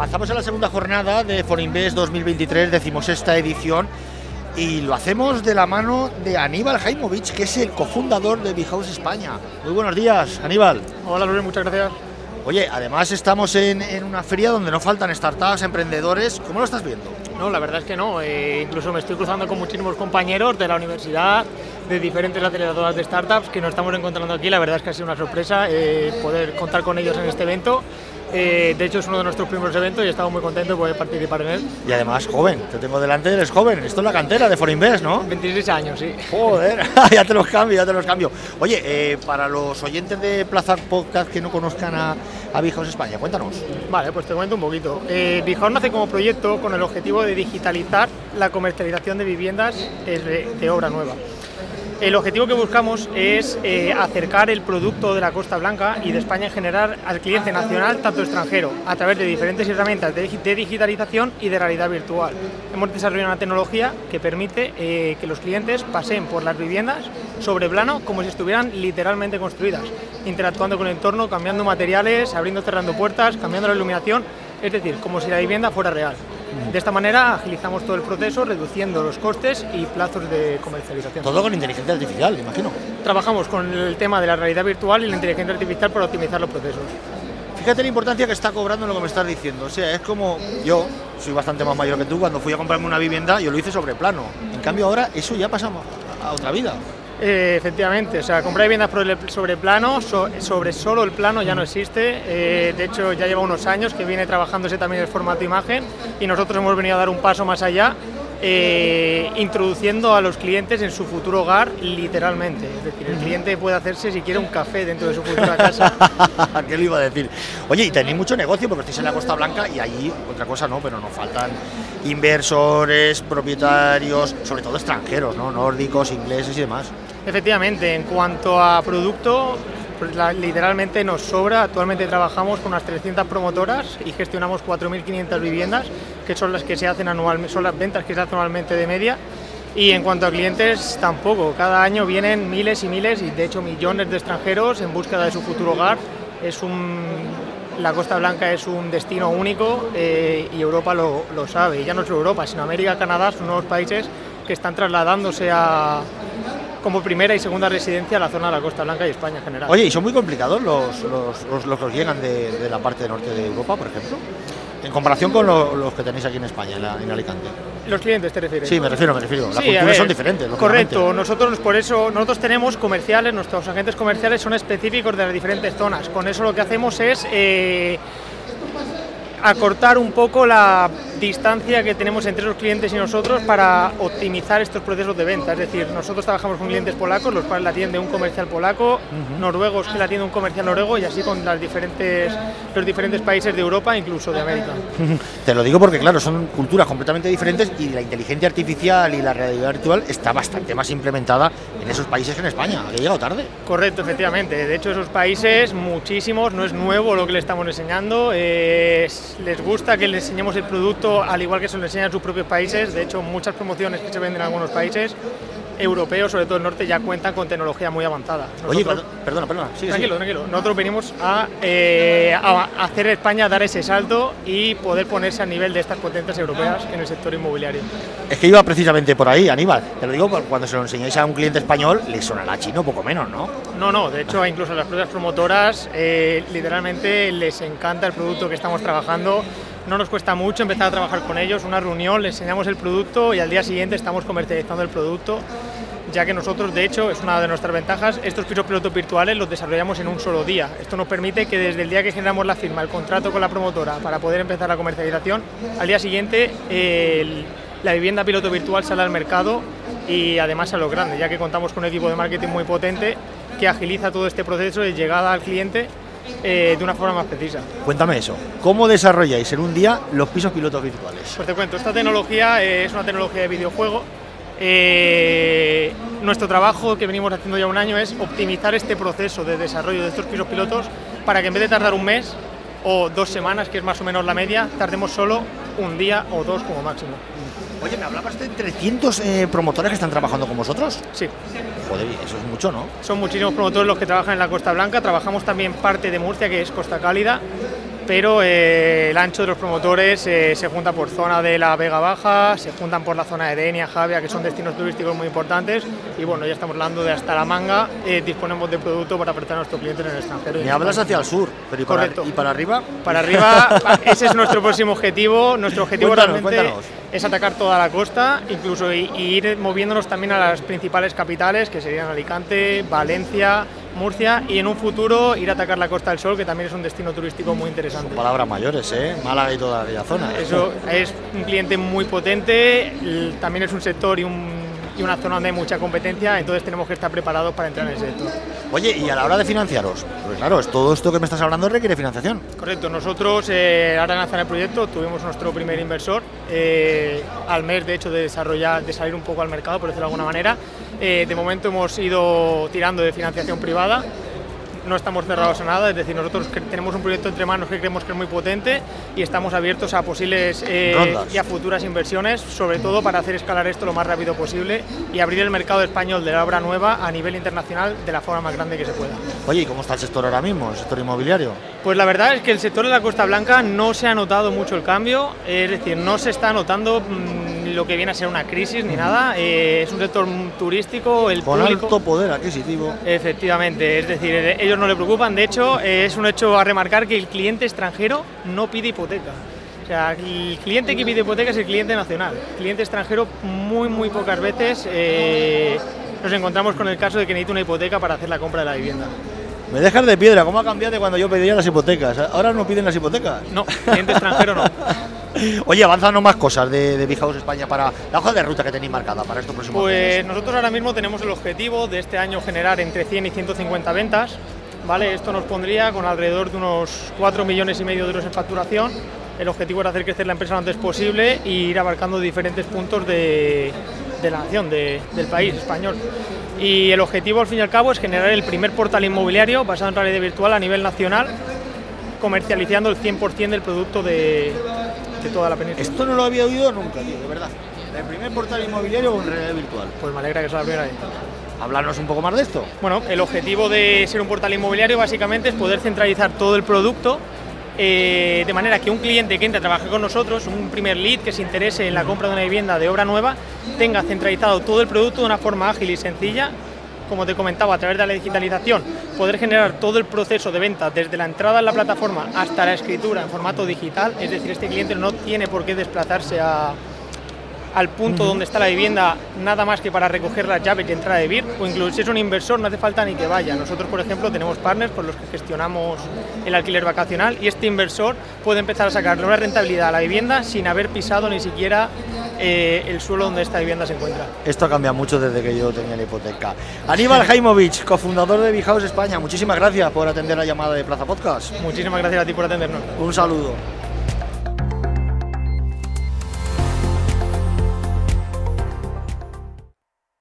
avanzamos a la segunda jornada de Forinvest 2023, decimosexta edición, y lo hacemos de la mano de Aníbal Jaimovich, que es el cofundador de House España. Muy buenos días, Aníbal. Hola, Luis, muchas gracias. Oye, además estamos en, una feria donde no faltan startups, emprendedores. ¿Cómo lo estás viendo? No, la verdad es que no. Eh, incluso me estoy cruzando con muchísimos compañeros de la universidad, de diferentes aceleradoras de startups que nos estamos encontrando aquí. La verdad es que ha sido una sorpresa eh, poder contar con ellos en este evento eh, de hecho, es uno de nuestros primeros eventos y estamos muy contentos de poder participar en él. Y además, joven, te tengo delante, eres joven. Esto es la cantera de Forinvest, ¿no? 26 años, sí. Joder, ya te los cambio, ya te los cambio. Oye, eh, para los oyentes de Plaza Podcast que no conozcan a, a España, cuéntanos. Vale, pues te cuento un poquito. Eh, nace como proyecto con el objetivo de digitalizar la comercialización de viviendas de obra nueva. El objetivo que buscamos es eh, acercar el producto de la Costa Blanca y de España en general al cliente nacional, tanto extranjero, a través de diferentes herramientas de, digitalización y de realidad virtual. Hemos desarrollado una tecnología que permite eh, que los clientes pasen por las viviendas sobre plano como si estuvieran literalmente construidas, interactuando con el entorno, cambiando materiales, abriendo, cerrando puertas, cambiando la iluminación, es decir, como si la vivienda fuera real. De esta manera agilizamos todo el proceso, reduciendo los costes y plazos de comercialización. Todo con inteligencia artificial, imagino. Trabajamos con el tema de la realidad virtual y la inteligencia artificial para optimizar los procesos. Fíjate la importancia que está cobrando lo que me estás diciendo. O sea, es como yo, soy bastante más mayor que tú, cuando fui a comprarme una vivienda, yo lo hice sobre plano. En cambio ahora eso ya pasa a otra vida. Eh, efectivamente, o sea, comprar viviendas sobre plano, sobre solo el plano ya no existe. Eh, de hecho, ya lleva unos años que viene trabajándose también el formato imagen y nosotros hemos venido a dar un paso más allá, eh, introduciendo a los clientes en su futuro hogar literalmente. Es decir, el cliente puede hacerse si quiere un café dentro de su futura casa. ¿Qué le iba a decir? Oye, y tenéis mucho negocio porque estáis en la Costa Blanca y allí, otra cosa no, pero nos faltan inversores, propietarios, sobre todo extranjeros, nórdicos, ingleses y demás. Efectivamente, en cuanto a producto, pues literalmente nos sobra. Actualmente trabajamos con unas 300 promotoras y gestionamos 4.500 viviendas, que son las que se hacen anualmente, son las ventas que se hacen anualmente de media. Y en cuanto a clientes, tampoco. Cada año vienen miles y miles y de hecho millones de extranjeros en búsqueda de su futuro hogar. Es un, la Costa Blanca es un destino único eh, y Europa lo, lo sabe. Y ya no solo Europa, sino América, Canadá son nuevos países que están trasladándose a, como primera y segunda residencia a la zona de la Costa Blanca y España en general. Oye, ¿y son muy complicados los, los, los, que llegan de, la parte norte de Europa, por ejemplo? En comparación con los que tenéis aquí en España, en, Alicante. ¿Los clientes te refieres? Sí, me refiero, me refiero. Las culturas son diferentes. Correcto, nosotros por eso, nosotros tenemos comerciales, nuestros agentes comerciales son específicos de las diferentes zonas. Con eso lo que hacemos es eh, acortar un poco la distancia que tenemos entre los clientes y nosotros para optimizar estos procesos de venta. Es decir, nosotros trabajamos con clientes polacos, los cuales la atiende un comercial polaco, noruegos que la atiende un comercial noruego y así con las diferentes, los diferentes países de Europa, incluso de América. Te lo digo porque, claro, son culturas completamente diferentes y la inteligencia artificial y la realidad virtual está bastante más implementada en esos países que en España. ¿Ha llegado tarde? Correcto, efectivamente. De hecho, esos países, muchísimos, no es nuevo lo que le estamos enseñando, les gusta que les enseñemos el producto al igual que se lo enseñan en sus propios países. De hecho, muchas promociones que se venden en algunos países europeos, sobre todo el norte, ya cuentan con tecnología muy avanzada. Oye, perdona, perdona. tranquilo, tranquilo. Nosotros venimos eh, a, hacer España dar ese salto y poder ponerse a nivel de estas potencias europeas en el sector inmobiliario. Es que iba precisamente por ahí, Aníbal. Te lo digo, cuando se lo enseñáis a un cliente español, le sonará chino poco menos, ¿no? No, no. De hecho, incluso a las propias promotoras, eh, literalmente les encanta el producto que estamos trabajando no nos cuesta mucho empezar a trabajar con ellos, una reunión, les enseñamos el producto y al día siguiente estamos comercializando el producto, ya que nosotros, de hecho, es una de nuestras ventajas, estos pisos pilotos virtuales los desarrollamos en un solo día. Esto nos permite que desde el día que generamos la firma, el contrato con la promotora para poder empezar la comercialización, al día siguiente la vivienda piloto virtual sale al mercado y además a lo grande, ya que contamos con un equipo de marketing muy potente que agiliza todo este proceso de llegada al cliente eh, de una forma más precisa. Cuéntame eso, ¿cómo desarrolláis en un día los pisos pilotos virtuales? Pues te cuento, esta tecnología es una tecnología de videojuego. Eh, nuestro trabajo que venimos haciendo ya un año es optimizar este proceso de desarrollo de estos pisos pilotos para que en vez de tardar un mes o dos semanas, que es más o menos la media, tardemos solo un día o dos como máximo. Oye, ¿me hablabas de 300 eh, promotores que están trabajando con vosotros? Sí. Joder, eso es mucho, ¿no? Son muchísimos promotores los que trabajan en la Costa Blanca. Trabajamos también parte de Murcia, que es Costa Cálida. Pero eh, el ancho de los promotores eh, se junta por zona de la Vega Baja, se juntan por la zona de Denia, Javia, que son destinos turísticos muy importantes, y bueno, ya estamos hablando de hasta la manga, eh, disponemos de producto para apretar a nuestros clientes en el extranjero. Me hablas hacia el sur, pero ¿y para, Correcto. ¿y para arriba? Para arriba, ese es nuestro próximo objetivo. Nuestro objetivo Cuéntanos, realmente cuéntanos. es atacar toda la costa, incluso y, y ir moviéndonos también a las principales capitales, que serían Alicante, Valencia, Murcia, y en un futuro ir a atacar la Costa del Sol, que también es un destino turístico muy interesante. Palabras mayores, ¿eh? Málaga y toda aquella zona. Eso es un cliente muy potente, también es un sector y, un- y una zona donde hay mucha competencia, entonces tenemos que estar preparados para entrar en ese sector. Oye, y a la hora de financiaros, pues claro, todo esto que me estás hablando requiere financiación. Correcto, nosotros eh, ahora lanzar el proyecto tuvimos nuestro primer inversor eh, al mes de hecho de desarrollar, de salir un poco al mercado, por decirlo de alguna manera. Eh, de momento hemos ido tirando de financiación privada, no estamos cerrados a nada, es decir, nosotros tenemos un proyecto entre manos que creemos que es muy potente y estamos abiertos a posibles eh, y a futuras inversiones, sobre todo para hacer escalar esto lo más rápido posible y abrir el mercado español de la obra nueva a nivel internacional de la forma más grande que se pueda. Oye, ¿y cómo está el sector ahora mismo, el sector inmobiliario? Pues la verdad es que el sector de la Costa Blanca no se ha notado mucho el cambio, es decir, no se está notando mm, lo que viene a ser una crisis ni nada. eh, es un sector turístico, el Con público. alto poder adquisitivo. Efectivamente, es decir, eh, ellos no le preocupan. De hecho, eh, es un hecho a remarcar que el cliente extranjero no pide hipoteca. O sea, el cliente que pide hipoteca es el cliente nacional. El cliente extranjero muy, muy pocas veces eh, nos encontramos con el caso de que necesita una hipoteca para hacer la compra de la vivienda. Me dejas de piedra, ¿cómo ha cambiado de cuando yo pedía las hipotecas? Ahora no piden las hipotecas. No, cliente extranjero no. Oye, avanzanos más cosas de, de Big House España para la hoja de ruta que tenéis marcada para estos próximos Pues nosotros ahora mismo tenemos el objetivo de este año generar entre 100 y 150 ventas. ¿vale? Esto nos pondría con alrededor de unos 4 millones y medio de euros en facturación. El objetivo era hacer crecer la empresa lo antes posible e ir abarcando diferentes puntos de, de la nación, de- del país español. Y el objetivo, al fin y al cabo, es generar el primer portal inmobiliario basado en realidad virtual a nivel nacional, comercializando el 100% del producto de, de toda la península. Esto no lo había oído nunca, tío, de verdad. El primer portal inmobiliario con realidad virtual. Pues me alegra que sea la primera vez. Hablarnos un poco más de esto. Bueno, el objetivo de ser un portal inmobiliario básicamente es poder centralizar todo el producto eh, de manera que un cliente que entre a trabajar con nosotros, un primer lead que se interese en la compra de una vivienda de obra nueva, tenga centralizado todo el producto de una forma ágil y sencilla. Como te comentaba, a través de la digitalización, poder generar todo el proceso de venta desde la entrada en la plataforma hasta la escritura en formato digital. Es decir, este cliente no tiene por qué desplazarse a, al punto donde está la vivienda nada más que para recoger las llaves y entrar a vivir, o incluso si es un inversor no hace falta ni que vaya. Nosotros, por ejemplo, tenemos partners con los que gestionamos el alquiler vacacional y este inversor puede empezar a sacarle una rentabilidad a la vivienda sin haber pisado ni siquiera eh, el suelo donde esta vivienda se encuentra. Esto cambia mucho desde que yo tenía la hipoteca. Aníbal Jaimovich, cofundador de Big House España, muchísimas gracias por atender la llamada de Plaza Podcast. Muchísimas gracias a ti por atendernos. Un saludo.